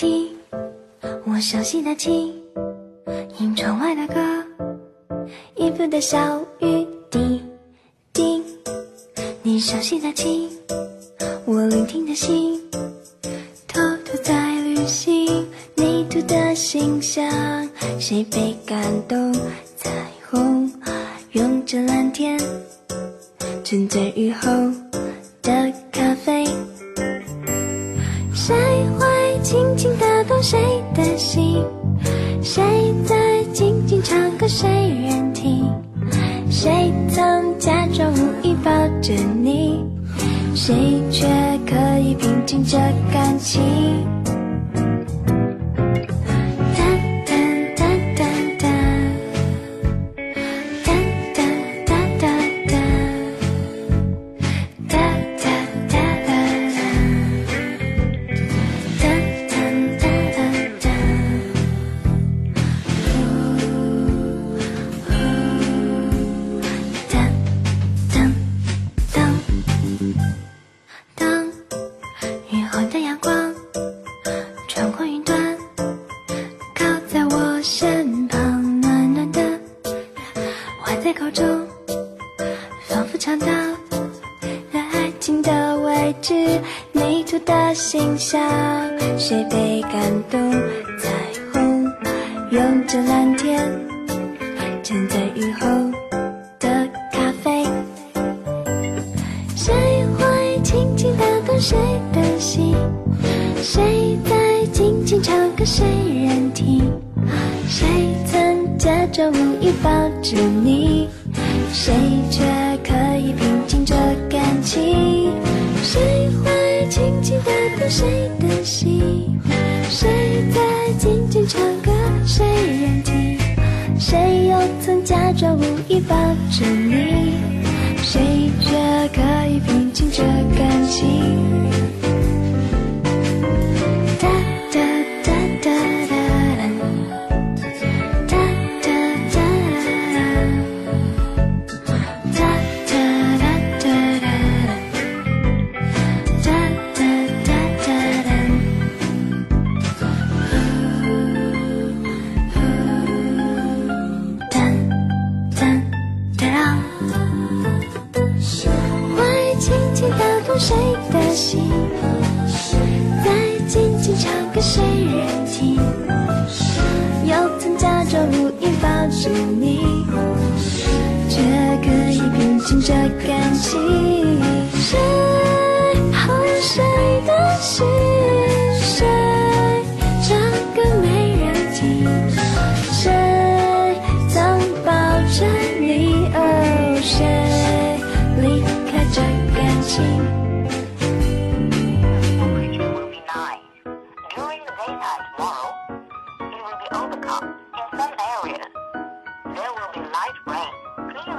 听，我熟悉的琴，听窗外的歌，衣服的小雨滴滴。你熟悉的琴，我聆听的心，偷偷在旅行。你涂的心香，谁被感动？彩虹拥着蓝天，沉醉雨后的咖啡。谁轻轻打动谁的心？谁在静静唱歌，谁愿听？谁曾假装无意抱着你？谁却可以平静这感情？在口中，仿佛尝到。了爱情的位置，泥土的心香，谁被感动？彩虹拥着蓝天，站在雨后的咖啡。谁会轻轻打动谁的心？谁在静静唱歌，谁人听？谁曾假装无意抱着你？谁却可以平静这感情？谁会轻轻打动谁的心？谁在静静唱歌，谁人听？谁又曾假装无意抱着你？谁却可以平静这感情？抱着你，却可以平静这感情。谁和谁的心？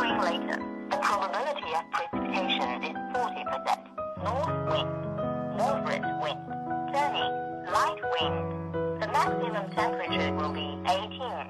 Later. The probability of precipitation is 40%. North wind, moderate wind, sunny, light wind. The maximum temperature will be 18. Thank you.